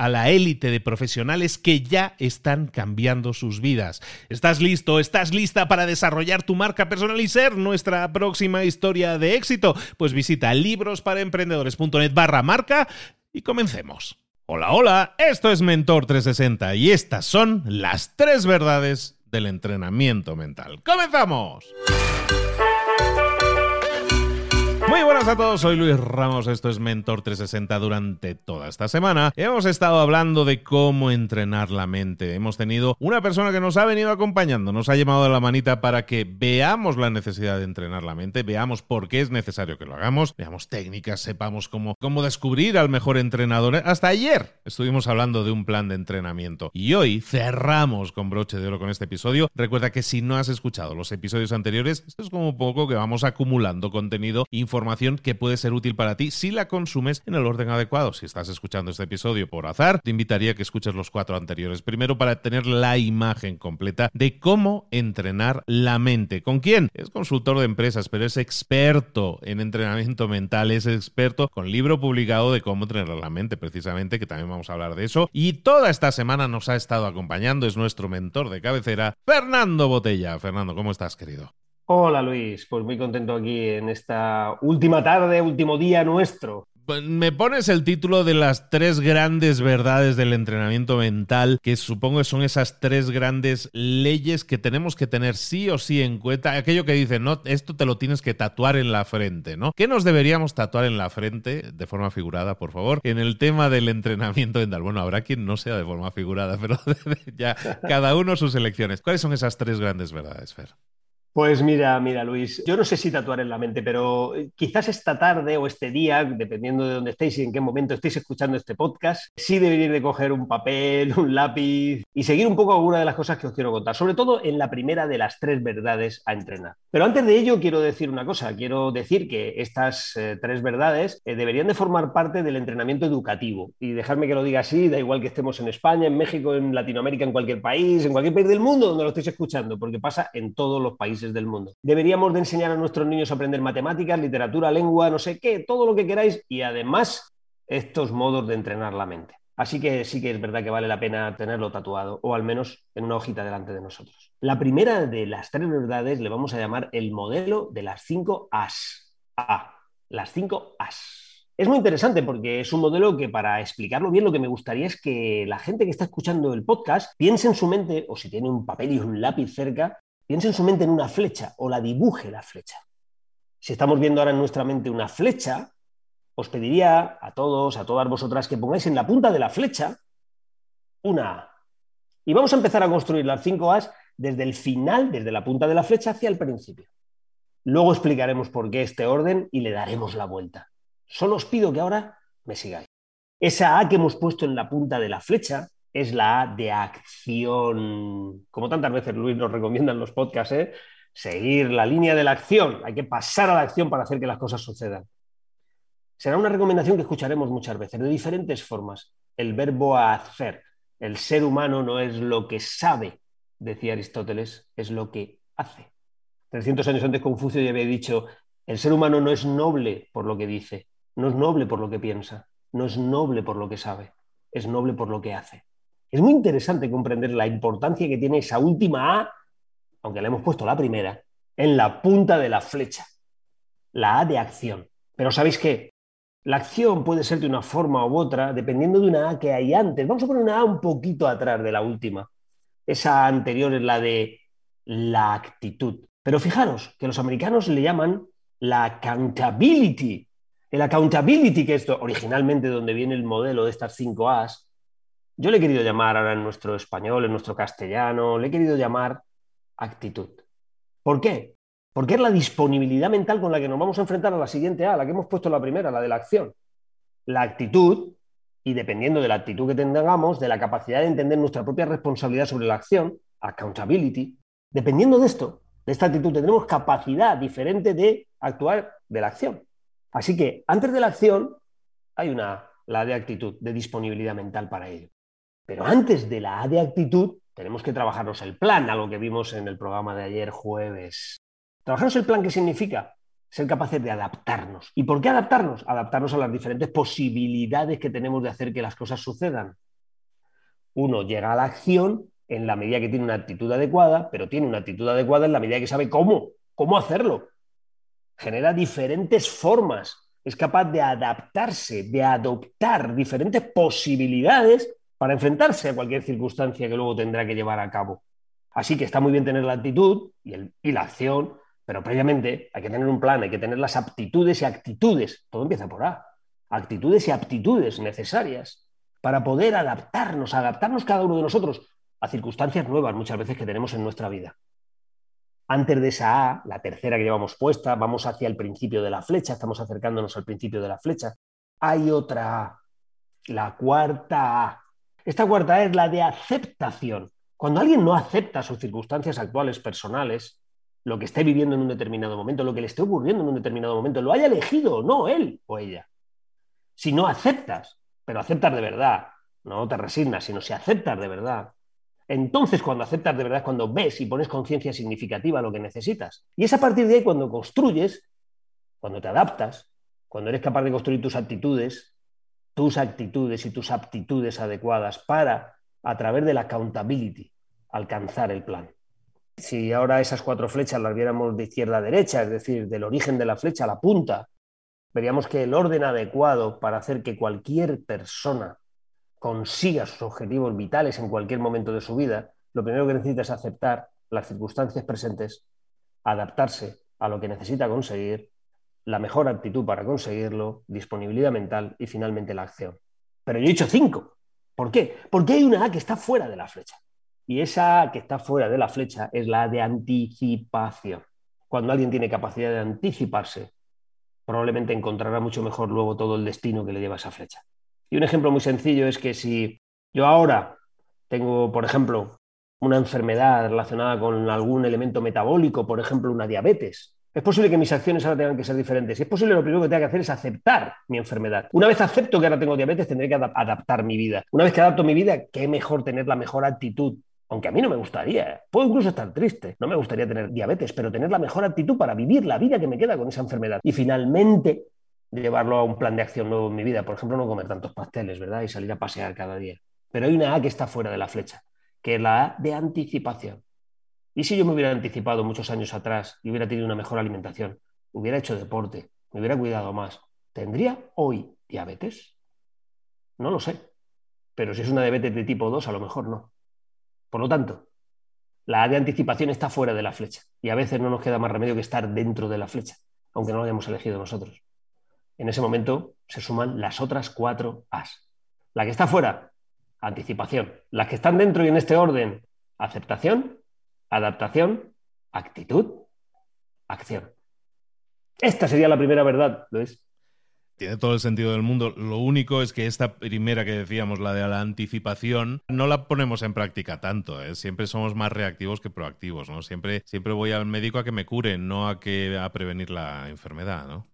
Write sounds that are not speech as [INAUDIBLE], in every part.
a la élite de profesionales que ya están cambiando sus vidas. ¿Estás listo? ¿Estás lista para desarrollar tu marca personal y ser nuestra próxima historia de éxito? Pues visita librosparaemprendedores.net barra marca y comencemos. Hola, hola, esto es Mentor 360 y estas son las tres verdades del entrenamiento mental. ¡Comenzamos! Muy buenas a todos, soy Luis Ramos, esto es Mentor 360 durante toda esta semana. Hemos estado hablando de cómo entrenar la mente. Hemos tenido una persona que nos ha venido acompañando, nos ha llamado de la manita para que veamos la necesidad de entrenar la mente, veamos por qué es necesario que lo hagamos, veamos técnicas, sepamos cómo, cómo descubrir al mejor entrenador. Hasta ayer estuvimos hablando de un plan de entrenamiento y hoy cerramos con broche de oro con este episodio. Recuerda que si no has escuchado los episodios anteriores, esto es como un poco que vamos acumulando contenido, información información que puede ser útil para ti si la consumes en el orden adecuado. Si estás escuchando este episodio por azar, te invitaría a que escuches los cuatro anteriores. Primero para tener la imagen completa de cómo entrenar la mente. ¿Con quién? Es consultor de empresas, pero es experto en entrenamiento mental, es experto con libro publicado de cómo entrenar la mente, precisamente, que también vamos a hablar de eso. Y toda esta semana nos ha estado acompañando, es nuestro mentor de cabecera, Fernando Botella. Fernando, ¿cómo estás, querido? Hola Luis, pues muy contento aquí en esta última tarde, último día nuestro. Pues, me pones el título de las tres grandes verdades del entrenamiento mental, que supongo que son esas tres grandes leyes que tenemos que tener sí o sí en cuenta. Aquello que dice, no, esto te lo tienes que tatuar en la frente, ¿no? ¿Qué nos deberíamos tatuar en la frente, de forma figurada, por favor, en el tema del entrenamiento mental? Bueno, habrá quien no sea de forma figurada, [LAUGHS] pero [LAUGHS] ya cada uno sus elecciones. ¿Cuáles son esas tres grandes verdades, Fer? Pues mira, mira, Luis, yo no sé si tatuar en la mente, pero eh, quizás esta tarde o este día, dependiendo de dónde estéis y en qué momento estéis escuchando este podcast, sí deberíais de coger un papel, [LAUGHS] un lápiz y seguir un poco alguna de las cosas que os quiero contar, sobre todo en la primera de las tres verdades a entrenar. Pero antes de ello quiero decir una cosa, quiero decir que estas eh, tres verdades eh, deberían de formar parte del entrenamiento educativo y dejarme que lo diga así, da igual que estemos en España, en México, en Latinoamérica, en cualquier país, en cualquier país del mundo donde lo estéis escuchando, porque pasa en todos los países del mundo. Deberíamos de enseñar a nuestros niños a aprender matemáticas, literatura, lengua, no sé qué, todo lo que queráis y además estos modos de entrenar la mente. Así que sí que es verdad que vale la pena tenerlo tatuado o al menos en una hojita delante de nosotros. La primera de las tres verdades le vamos a llamar el modelo de las cinco As. A, las cinco As. Es muy interesante porque es un modelo que para explicarlo bien lo que me gustaría es que la gente que está escuchando el podcast piense en su mente o si tiene un papel y un lápiz cerca, piense en su mente en una flecha o la dibuje la flecha. Si estamos viendo ahora en nuestra mente una flecha, os pediría a todos, a todas vosotras, que pongáis en la punta de la flecha una A. Y vamos a empezar a construir las cinco As desde el final, desde la punta de la flecha hacia el principio. Luego explicaremos por qué este orden y le daremos la vuelta. Solo os pido que ahora me sigáis. Esa A que hemos puesto en la punta de la flecha es la A de acción. Como tantas veces Luis nos recomienda en los podcasts, ¿eh? seguir la línea de la acción, hay que pasar a la acción para hacer que las cosas sucedan. Será una recomendación que escucharemos muchas veces, de diferentes formas. El verbo hacer. El ser humano no es lo que sabe, decía Aristóteles, es lo que hace. 300 años antes Confucio ya había dicho, el ser humano no es noble por lo que dice, no es noble por lo que piensa, no es noble por lo que sabe, es noble por lo que hace. Es muy interesante comprender la importancia que tiene esa última A, aunque le hemos puesto la primera, en la punta de la flecha, la A de acción. Pero ¿sabéis qué? La acción puede ser de una forma u otra, dependiendo de una A que hay antes. Vamos a poner una A un poquito atrás de la última. Esa anterior es la de la actitud. Pero fijaros que los americanos le llaman la accountability. El accountability, que es originalmente donde viene el modelo de estas cinco A's, yo le he querido llamar ahora en nuestro español, en nuestro castellano, le he querido llamar actitud. ¿Por qué? Porque es la disponibilidad mental con la que nos vamos a enfrentar a la siguiente A, la que hemos puesto la primera, la de la acción. La actitud, y dependiendo de la actitud que tengamos, de la capacidad de entender nuestra propia responsabilidad sobre la acción, accountability, dependiendo de esto, de esta actitud, tendremos capacidad diferente de actuar de la acción. Así que antes de la acción hay una, la de actitud, de disponibilidad mental para ello. Pero antes de la A de actitud, tenemos que trabajarnos el plan, algo que vimos en el programa de ayer jueves. Trabajarnos el plan, ¿qué significa? Ser capaces de adaptarnos. ¿Y por qué adaptarnos? Adaptarnos a las diferentes posibilidades que tenemos de hacer que las cosas sucedan. Uno llega a la acción en la medida que tiene una actitud adecuada, pero tiene una actitud adecuada en la medida que sabe cómo, cómo hacerlo. Genera diferentes formas, es capaz de adaptarse, de adoptar diferentes posibilidades para enfrentarse a cualquier circunstancia que luego tendrá que llevar a cabo. Así que está muy bien tener la actitud y, y, la acción, pero previamente hay que tener un plan, hay que tener las aptitudes y actitudes. Todo empieza por A. Actitudes y aptitudes necesarias para poder adaptarnos, adaptarnos cada uno de nosotros a circunstancias nuevas muchas veces que tenemos en nuestra vida. Antes de esa A, la tercera que llevamos puesta, vamos hacia el principio de la flecha, estamos acercándonos al principio de la flecha. Hay otra A, la cuarta A. Esta cuarta A es la de aceptación. Cuando alguien no acepta sus circunstancias actuales personales, lo que esté viviendo en un determinado momento, lo que le esté ocurriendo en un determinado momento, lo haya elegido o no él o ella. Si no aceptas, pero aceptas de verdad, no te resignas, sino si aceptas de verdad, entonces, cuando aceptas de verdad, cuando ves y pones conciencia significativa a lo que necesitas. Y es a partir de ahí cuando construyes, cuando te adaptas, cuando eres capaz de construir tus actitudes, tus actitudes y tus aptitudes adecuadas para, a través de la accountability, alcanzar el plan. Si ahora esas cuatro flechas las viéramos de izquierda a derecha, es decir, del origen de la flecha a la punta, veríamos que el orden adecuado para hacer que cualquier persona consiga sus objetivos vitales en cualquier momento de su vida, lo primero que necesita es aceptar las circunstancias presentes, adaptarse a lo que necesita conseguir, la mejor actitud para conseguirlo, disponibilidad mental y finalmente la acción. Pero yo he dicho cinco. ¿Por qué? Porque hay una A que está fuera de la flecha. Y esa A que está fuera de la flecha es la de anticipación. Cuando alguien tiene capacidad de anticiparse, probablemente encontrará mucho mejor luego todo el destino que le lleva esa flecha. Y un ejemplo muy sencillo es que si yo ahora tengo, por ejemplo, una enfermedad relacionada con algún elemento metabólico, por ejemplo, una diabetes, es posible que mis acciones ahora tengan que ser diferentes. Es posible lo primero que tenga que hacer es aceptar mi enfermedad. Una vez acepto que ahora tengo diabetes, tendré que adaptar mi vida. Una vez que adapto mi vida, qué mejor tener la mejor actitud. Aunque a mí no me gustaría, puedo incluso estar triste, no me gustaría tener diabetes, pero tener la mejor actitud para vivir la vida que me queda con esa enfermedad. Y finalmente, llevarlo a un plan de acción nuevo en mi vida. Por ejemplo, no comer tantos pasteles, ¿verdad? Y salir a pasear cada día. Pero hay una A que está fuera de la flecha, que es la A de anticipación. ¿Y si yo me hubiera anticipado muchos años atrás y hubiera tenido una mejor alimentación, hubiera hecho deporte, me hubiera cuidado más, ¿tendría hoy diabetes? No lo sé. Pero si es una diabetes de tipo 2, a lo mejor no. Por lo tanto, la de anticipación está fuera de la flecha y a veces no nos queda más remedio que estar dentro de la flecha, aunque no lo hayamos elegido nosotros en ese momento se suman las otras cuatro As. La que está fuera, anticipación. Las que están dentro y en este orden, aceptación, adaptación, actitud, acción. Esta sería la primera verdad, Luis. tiene todo el sentido del mundo. Lo único es que esta primera que decíamos, la de la anticipación, no la ponemos en práctica tanto. ¿eh? Siempre somos más reactivos que proactivos, ¿no? Siempre, siempre voy al médico a que me cure, no a que a prevenir la enfermedad, ¿no?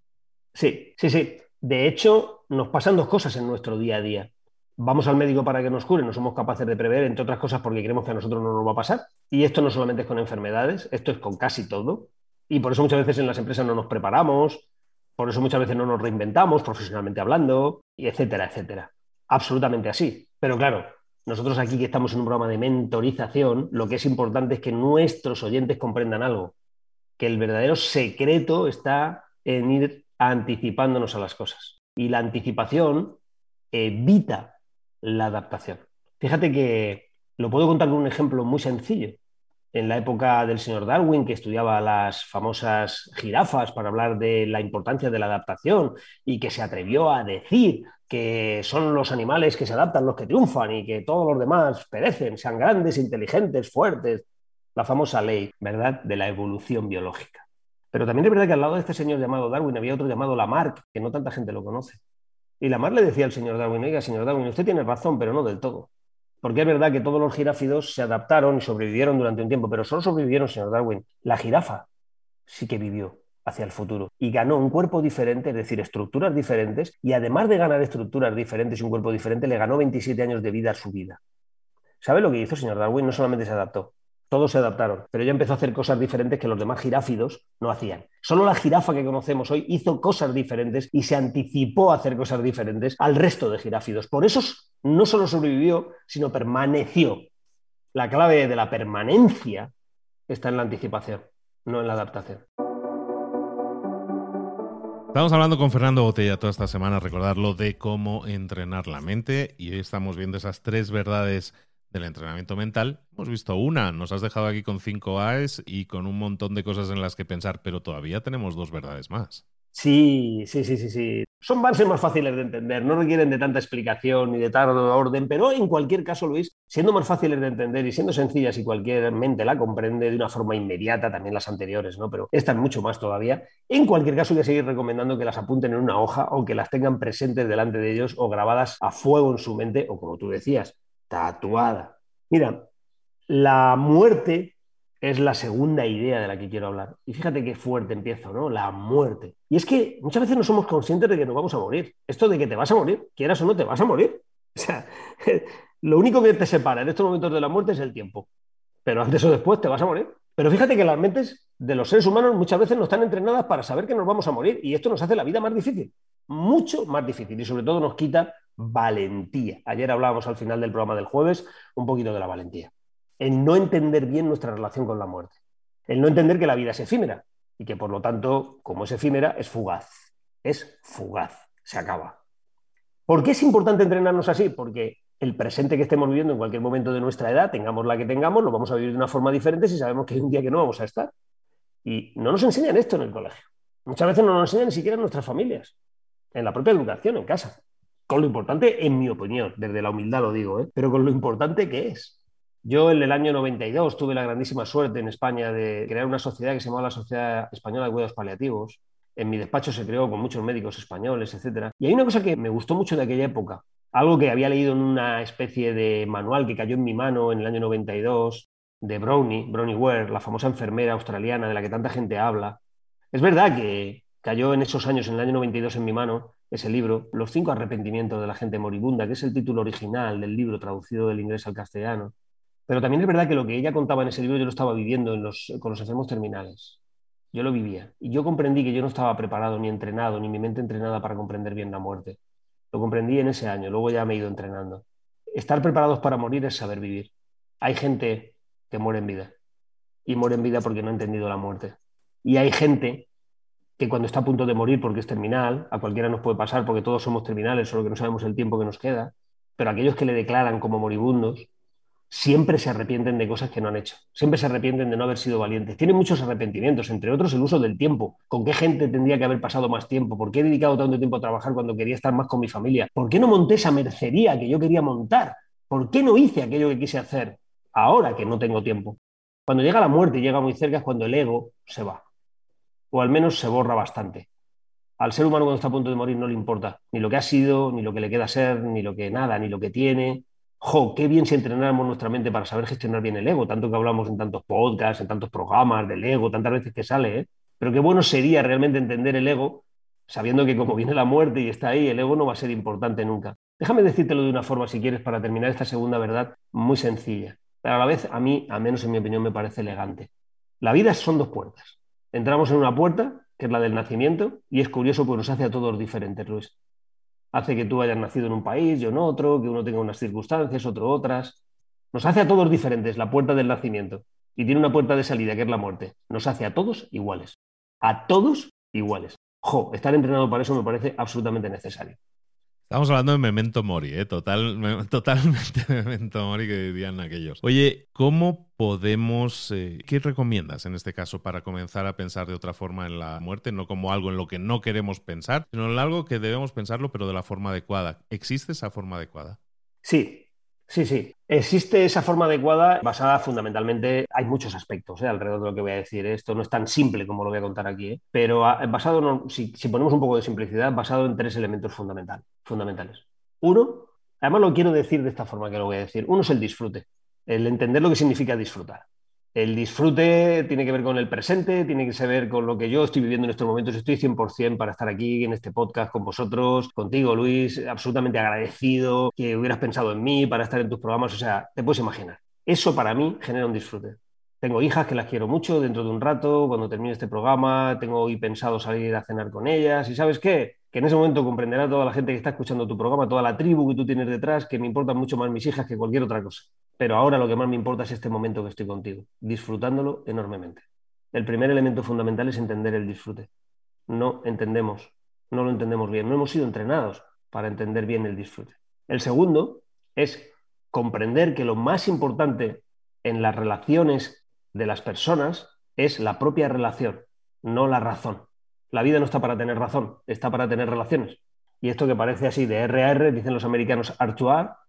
Sí, sí, sí. De hecho, nos pasan dos cosas en nuestro día a día. Vamos al médico para que nos cure, no somos capaces de prever, entre otras cosas porque creemos que a nosotros no nos va a pasar. Y esto no solamente es con enfermedades, esto es con casi todo. Y por eso muchas veces en las empresas no nos preparamos, por eso muchas veces no nos reinventamos profesionalmente hablando, etcétera, etcétera. Absolutamente así. Pero claro, nosotros aquí que estamos en un programa de mentorización, lo que es importante es que nuestros oyentes comprendan algo, que el verdadero secreto está en ir anticipándonos a las cosas. Y la anticipación evita la adaptación. Fíjate que lo puedo contar con un ejemplo muy sencillo en la época del señor Darwin, que estudiaba las famosas jirafas para hablar de la importancia de la adaptación y que se atrevió a decir que son los animales que se adaptan los que triunfan y que todos los demás perecen, sean grandes, inteligentes, fuertes. La famosa ley, ¿verdad?, de la evolución biológica. Pero también es verdad que al lado de este señor llamado Darwin había otro llamado Lamarck, que no tanta gente lo conoce. Y Lamarck le decía al señor Darwin, oiga, señor Darwin, usted tiene razón, pero no del todo. Porque es verdad que todos los giráfidos se adaptaron y sobrevivieron durante un tiempo, pero solo sobrevivieron, señor Darwin. La jirafa sí que vivió hacia el futuro y ganó un cuerpo diferente, es decir, estructuras diferentes, y además de ganar estructuras diferentes y un cuerpo diferente, le ganó 27 años de vida a su vida. ¿Sabe lo que hizo, señor Darwin? No solamente se adaptó, todos se adaptaron, pero ella empezó a hacer cosas diferentes que los demás giráfidos no hacían. Solo la jirafa que conocemos hoy hizo cosas diferentes y se anticipó a hacer cosas diferentes al resto de giráfidos. Por eso no solo sobrevivió, sino permaneció. La clave de la permanencia está en la anticipación, no en la adaptación. Estamos hablando con Fernando Botella toda esta semana, recordarlo de cómo entrenar la mente y hoy estamos viendo esas tres verdades del entrenamiento mental. Hemos visto una, nos has dejado aquí con cinco A's y con un montón de cosas en las que pensar, pero todavía tenemos dos verdades más. Sí, sí, sí, sí, sí. Son bases más fáciles de entender, no requieren de tanta explicación ni de tal orden, pero en cualquier caso, Luis, siendo más fáciles de entender y siendo sencillas y cualquier mente la comprende de una forma inmediata, también las anteriores, ¿no? Pero estas mucho más todavía. En cualquier caso, voy a seguir recomendando que las apunten en una hoja o que las tengan presentes delante de ellos o grabadas a fuego en su mente o, como tú decías, tatuada. Mira, la muerte es la segunda idea de la que quiero hablar. Y fíjate qué fuerte empiezo, ¿no? La muerte. Y es que muchas veces no somos conscientes de que nos vamos a morir. Esto de que te vas a morir, quieras o no, te vas a morir. [LAUGHS] O sea, [LAUGHS] lo único que te separa en estos momentos de la muerte es el tiempo. Pero antes o después te vas a morir. Pero fíjate que las mentes de los seres humanos muchas veces no están entrenadas para saber que nos vamos a morir. Y esto nos hace la vida más difícil. Mucho más difícil. Y sobre todo nos quita valentía. Ayer hablábamos al final del programa del jueves un poquito de la valentía. El no entender bien nuestra relación con la muerte. El no entender que la vida es efímera y que por lo tanto, como es efímera, es fugaz. Es fugaz. Se acaba. ¿Por qué es importante entrenarnos así? Porque el presente que estemos viviendo en cualquier momento de nuestra edad, tengamos la que tengamos, lo vamos a vivir de una forma diferente si sabemos que hay un día que no vamos a estar. Y no nos enseñan esto en el colegio. Muchas veces no nos enseñan ni siquiera en nuestras familias, en la propia educación, en casa con lo importante, en mi opinión, desde la humildad lo digo, ¿eh? pero con lo importante que es. Yo en el año 92 tuve la grandísima suerte en España de crear una sociedad que se llamaba la Sociedad Española de Cuidados Paliativos. En mi despacho se creó con muchos médicos españoles, etc. Y hay una cosa que me gustó mucho de aquella época, algo que había leído en una especie de manual que cayó en mi mano en el año 92, de Brownie, Brownie Ware, la famosa enfermera australiana de la que tanta gente habla. Es verdad que cayó en esos años, en el año 92, en mi mano, ese libro, Los cinco arrepentimientos de la gente moribunda, que es el título original del libro traducido del inglés al castellano. Pero también es verdad que lo que ella contaba en ese libro yo lo estaba viviendo con los enfermos terminales. Yo lo vivía. Y yo comprendí que yo no estaba preparado, ni entrenado, ni mi mente entrenada para comprender bien la muerte. Lo comprendí en ese año, luego ya me he ido entrenando. Estar preparados para morir es saber vivir. Hay gente que muere en vida. Y muere en vida porque no ha entendido la muerte. Y hay gente que cuando está a punto de morir porque es terminal, a cualquiera nos puede pasar porque todos somos terminales, solo que no sabemos el tiempo que nos queda, pero aquellos que le declaran como moribundos siempre se arrepienten de cosas que no han hecho, siempre se arrepienten de no haber sido valientes. Tienen muchos arrepentimientos, entre otros el uso del tiempo. ¿Con qué gente tendría que haber pasado más tiempo? ¿Por qué he dedicado tanto tiempo a trabajar cuando quería estar más con mi familia? ¿Por qué no monté esa mercería que yo quería montar? ¿Por qué no hice aquello que quise hacer ahora que no tengo tiempo? Cuando llega la muerte y llega muy cerca es cuando el ego se va o al menos se borra bastante. Al ser humano cuando está a punto de morir no le importa ni lo que ha sido, ni lo que le queda ser, ni lo que nada, ni lo que tiene. Jo, qué bien si entrenáramos nuestra mente para saber gestionar bien el ego, tanto que hablamos en tantos podcasts, en tantos programas del ego, tantas veces que sale, ¿eh? Pero qué bueno sería realmente entender el ego, sabiendo que como viene la muerte y está ahí, el ego no va a ser importante nunca. Déjame decírtelo de una forma, si quieres, para terminar esta segunda verdad muy sencilla, pero a la vez a mí, al menos en mi opinión, me parece elegante. La vida son dos puertas. Entramos en una puerta que es la del nacimiento, y es curioso porque nos hace a todos diferentes, Luis. Hace que tú hayas nacido en un país, yo en otro, que uno tenga unas circunstancias, otro otras. Nos hace a todos diferentes la puerta del nacimiento. Y tiene una puerta de salida, que es la muerte. Nos hace a todos iguales. A todos iguales. Jo, estar entrenado para eso me parece absolutamente necesario. Estamos hablando de Memento Mori, ¿eh? Total, [LAUGHS] totalmente Memento Mori que dirían aquellos. Oye, ¿cómo podemos, eh, qué recomiendas en este caso para comenzar a pensar de otra forma en la muerte? No como algo en lo que no queremos pensar, sino en algo que debemos pensarlo, pero de la forma adecuada. ¿Existe esa forma adecuada? Sí, Sí, sí. Existe esa forma adecuada basada fundamentalmente, hay muchos aspectos ¿eh? alrededor de lo que voy a decir. Esto no es tan simple como lo voy a contar aquí, ¿eh? pero basado, si, ponemos un poco de simplicidad, basado en tres elementos fundamentales. Uno, además lo quiero decir de esta forma que lo voy a decir. Uno es el disfrute, el entender lo que significa disfrutar. El disfrute tiene que ver con el presente, tiene que ver con lo que yo estoy viviendo en estos momentos. Estoy 100% para estar aquí en este podcast con vosotros, contigo, Luis, absolutamente agradecido que hubieras pensado en mí para estar en tus programas. O sea, te puedes imaginar. Eso para mí genera un disfrute. Tengo hijas que las quiero mucho dentro de un rato, cuando termine este programa, tengo hoy pensado salir a cenar con ellas. ¿Y sabes qué? Que en ese momento comprenderá toda la gente que está escuchando tu programa, toda la tribu que tú tienes detrás, que me importan mucho más mis hijas que cualquier otra cosa. Pero ahora lo que más me importa es este momento que estoy contigo, disfrutándolo enormemente. El primer elemento fundamental es entender el disfrute. No entendemos, no lo entendemos bien, no hemos sido entrenados para entender bien el disfrute. El segundo es comprender que lo más importante en las relaciones de las personas es la propia relación, no la razón. La vida no está para tener razón, está para tener relaciones. Y esto que parece así de RR, dicen los americanos R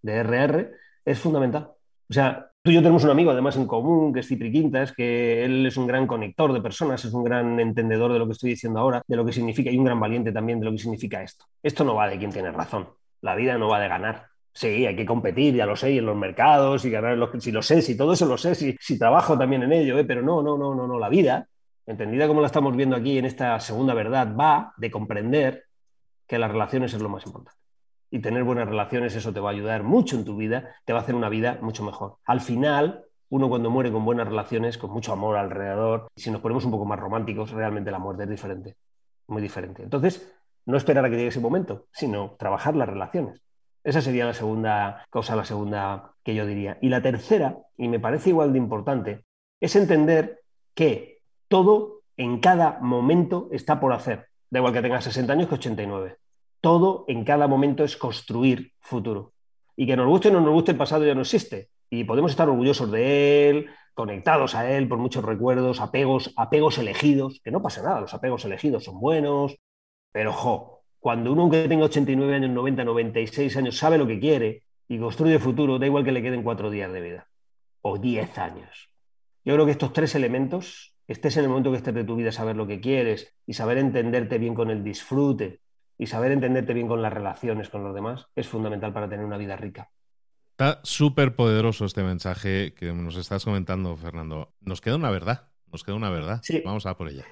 de RR, es fundamental. O sea, tú y yo tenemos un amigo además en común, que es Cipri Quintas, que él es un gran conector de personas, es un gran entendedor de lo que estoy diciendo ahora, de lo que significa, y un gran valiente también de lo que significa esto. Esto no va de quien tiene razón. La vida no va de ganar. Sí, hay que competir, ya lo sé, y en los mercados, y ganar los, si lo sé, si todo eso lo sé, si, si trabajo también en ello, ¿eh? pero no, no, no, no, no. La vida, entendida como la estamos viendo aquí en esta segunda verdad, va de comprender que las relaciones es lo más importante y tener buenas relaciones, eso te va a ayudar mucho en tu vida, te va a hacer una vida mucho mejor. Al final, uno cuando muere con buenas relaciones, con mucho amor alrededor, si nos ponemos un poco más románticos, realmente la muerte es diferente, muy diferente. Entonces, no esperar a que llegue ese momento, sino trabajar las relaciones. Esa sería la segunda cosa, la segunda que yo diría. Y la tercera, y me parece igual de importante, es entender que todo en cada momento está por hacer. Da igual que tengas 60 años que 89 todo en cada momento es construir futuro. Y que nos guste o no nos guste, el pasado ya no existe. Y podemos estar orgullosos de él, conectados a él por muchos recuerdos, apegos, apegos elegidos, que no pasa nada, los apegos elegidos son buenos, pero jo, cuando uno que tenga 89 años, 90, 96 años sabe lo que quiere y construye futuro, da igual que le queden cuatro días de vida o diez años. Yo creo que estos tres elementos, estés en el momento que estés de tu vida, saber lo que quieres y saber entenderte bien con el disfrute y saber entenderte bien con las relaciones con los demás es fundamental para tener una vida rica. Está súper poderoso este mensaje que nos estás comentando, Fernando. Nos queda una verdad, nos queda una verdad. Sí. Vamos a por ella.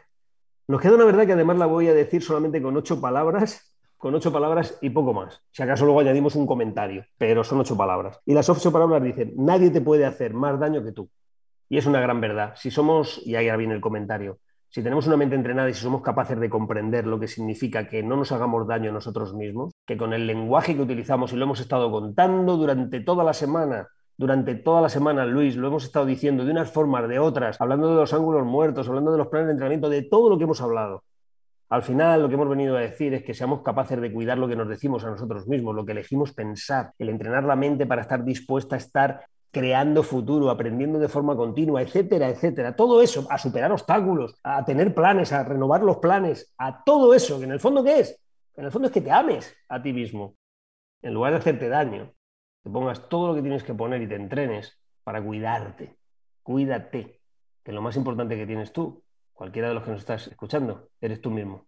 Nos queda una verdad que además la voy a decir solamente con ocho palabras, con ocho palabras y poco más. Si acaso luego añadimos un comentario, pero son ocho palabras. Y las ocho palabras dicen, nadie te puede hacer más daño que tú. Y es una gran verdad. Si somos, y ahí viene el comentario, si tenemos una mente entrenada y si somos capaces de comprender lo que significa que no nos hagamos daño nosotros mismos, que con el lenguaje que utilizamos y lo hemos estado contando durante toda la semana, durante toda la semana, Luis, lo hemos estado diciendo de unas formas, de otras, hablando de los ángulos muertos, hablando de los planes de entrenamiento, de todo lo que hemos hablado. Al final, lo que hemos venido a decir es que seamos capaces de cuidar lo que nos decimos a nosotros mismos, lo que elegimos pensar, el entrenar la mente para estar dispuesta a estar creando futuro, aprendiendo de forma continua, etcétera, etcétera. Todo eso, a superar obstáculos, a tener planes, a renovar los planes, a todo eso, que en el fondo, ¿qué es? En el fondo es que te ames a ti mismo. En lugar de hacerte daño, te pongas todo lo que tienes que poner y te entrenes para cuidarte. Cuídate, que lo más importante que tienes tú, cualquiera de los que nos estás escuchando, eres tú mismo.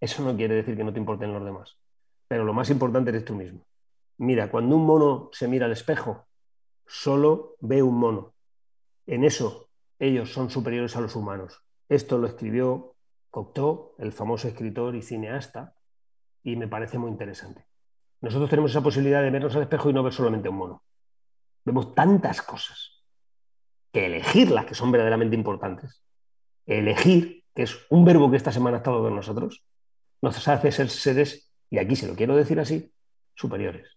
eso no quiere decir que no te importen los demás. Pero lo más importante eres tú mismo. Mira, cuando un mono se mira al espejo, solo ve un mono. En eso ellos son superiores a los humanos. Esto lo escribió Cocteau, el famoso escritor y cineasta, y me parece muy interesante. Nosotros tenemos esa posibilidad de vernos al espejo y no ver solamente un mono. Vemos tantas cosas que elegir las que son verdaderamente importantes, elegir, que es un verbo que esta semana ha estado con nosotros, nos hace ser seres, y aquí se lo quiero decir así, superiores.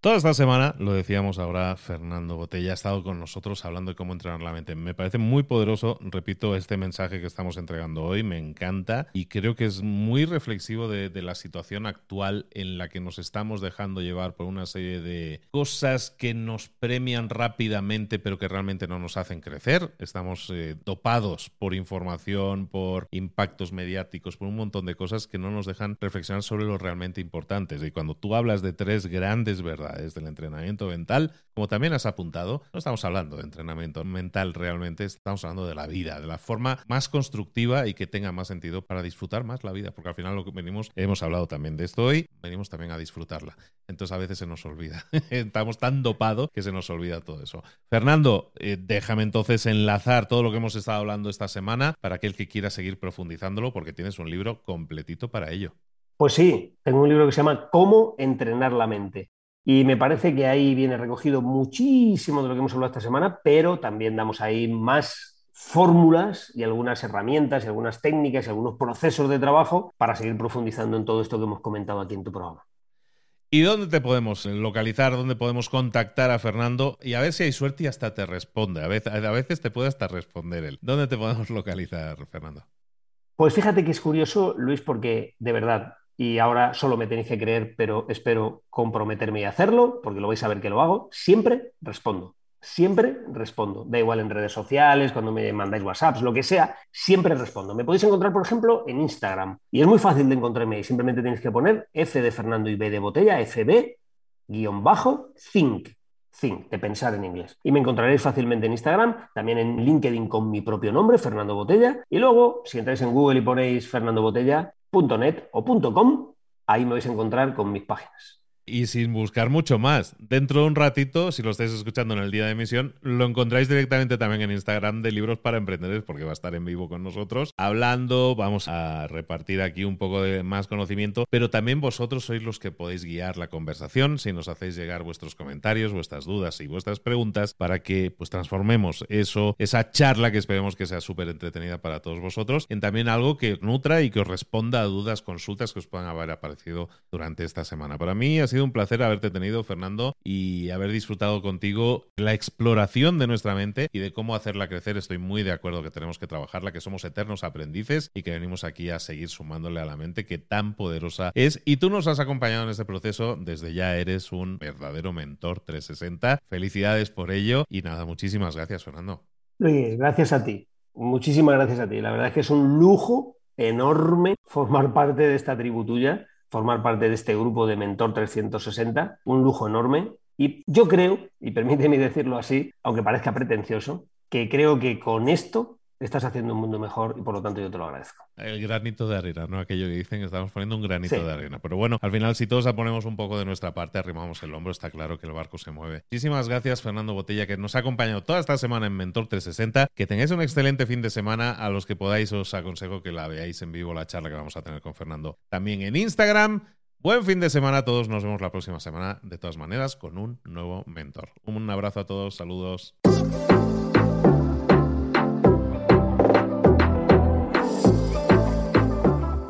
Toda esta semana, lo decíamos ahora, Fernando Botella ha estado con nosotros hablando de cómo entrenar la mente. Me parece muy poderoso, repito, este mensaje que estamos entregando hoy, me encanta y creo que es muy reflexivo de, la situación actual en la que nos estamos dejando llevar por una serie de cosas que nos premian rápidamente pero que realmente no nos hacen crecer. Estamos eh, topados por información, por impactos mediáticos, por un montón de cosas que no nos dejan reflexionar sobre lo realmente importante. Y cuando tú hablas de tres grandes verdades, desde del entrenamiento mental, como también has apuntado, no estamos hablando de entrenamiento mental realmente, estamos hablando de la vida, de la forma más constructiva y que tenga más sentido para disfrutar más la vida, porque al final lo que venimos, hemos hablado también de esto hoy, venimos también a disfrutarla. Entonces a veces se nos olvida, [LAUGHS] estamos tan dopados que se nos olvida todo eso. Fernando, eh, déjame entonces enlazar todo lo que hemos estado hablando esta semana para aquel que quiera seguir profundizándolo, porque tienes un libro completito para ello. Pues sí, tengo un libro que se llama Cómo entrenar la mente. Y me parece que ahí viene recogido muchísimo de lo que hemos hablado esta semana, pero también damos ahí más fórmulas y algunas herramientas y algunas técnicas y algunos procesos de trabajo para seguir profundizando en todo esto que hemos comentado aquí en tu programa. ¿Y dónde te podemos localizar? ¿Dónde podemos contactar a Fernando? Y a ver si hay suerte y hasta te responde. A veces, a veces te puede hasta responder él. ¿Dónde te podemos localizar, Fernando? Pues fíjate que es curioso, Luis, porque de verdad y ahora solo me tenéis que creer, pero espero comprometerme y hacerlo, porque lo vais a ver que lo hago, siempre respondo. Siempre respondo. Da igual en redes sociales, cuando me mandáis WhatsApps, lo que sea, siempre respondo. Me podéis encontrar, por ejemplo, en Instagram. Y es muy fácil de encontrarme. Simplemente tenéis que poner F de Fernando y B de botella, FB, guion bajo, think think, de pensar en inglés. Y me encontraréis fácilmente en Instagram, también en LinkedIn con mi propio nombre, Fernando Botella. Y luego, si entráis en Google y ponéis Fernando Botella, .net o .com, ahí me vais a encontrar con mis páginas y sin buscar mucho más. Dentro de un ratito, si lo estáis escuchando en el día de emisión, lo encontráis directamente también en Instagram de Libros para Emprendedores, porque va a estar en vivo con nosotros, hablando, vamos a repartir aquí un poco de más conocimiento, pero también vosotros sois los que podéis guiar la conversación si nos hacéis llegar vuestros comentarios, vuestras dudas y vuestras preguntas para que pues transformemos eso, esa charla que esperemos que sea súper entretenida para todos vosotros, en también algo que nutra y que os responda a dudas, consultas que os puedan haber aparecido durante esta semana. Para mí ha sido un placer haberte tenido, Fernando, y haber disfrutado contigo la exploración de nuestra mente y de cómo hacerla crecer. Estoy muy de acuerdo que tenemos que trabajarla, que somos eternos aprendices y que venimos aquí a seguir sumándole a la mente que tan poderosa es. Y tú nos has acompañado en este proceso. Desde ya eres un verdadero mentor 360. Felicidades por ello y nada, muchísimas gracias, Fernando. Gracias a ti. Muchísimas gracias a ti. La verdad es que es un lujo enorme formar parte de esta tribu tuya formar parte de este grupo de Mentor 360, un lujo enorme. Y yo creo, y permíteme decirlo así, aunque parezca pretencioso, que creo que con esto estás haciendo un mundo mejor y por lo tanto yo te lo agradezco. El granito de arena, ¿no? Aquello que dicen que estamos poniendo un granito de arena. Pero bueno, al final si todos ponemos un poco de nuestra parte, arrimamos el hombro, está claro que el barco se mueve. Muchísimas gracias Fernando Botella que nos ha acompañado toda esta semana en Mentor 360. Que tengáis un excelente fin de semana. A los que podáis os aconsejo que la veáis en vivo la charla que vamos a tener con Fernando también en Instagram. Buen fin de semana a todos. Nos vemos la próxima semana, de todas maneras, con un nuevo mentor. Un abrazo a todos. Saludos.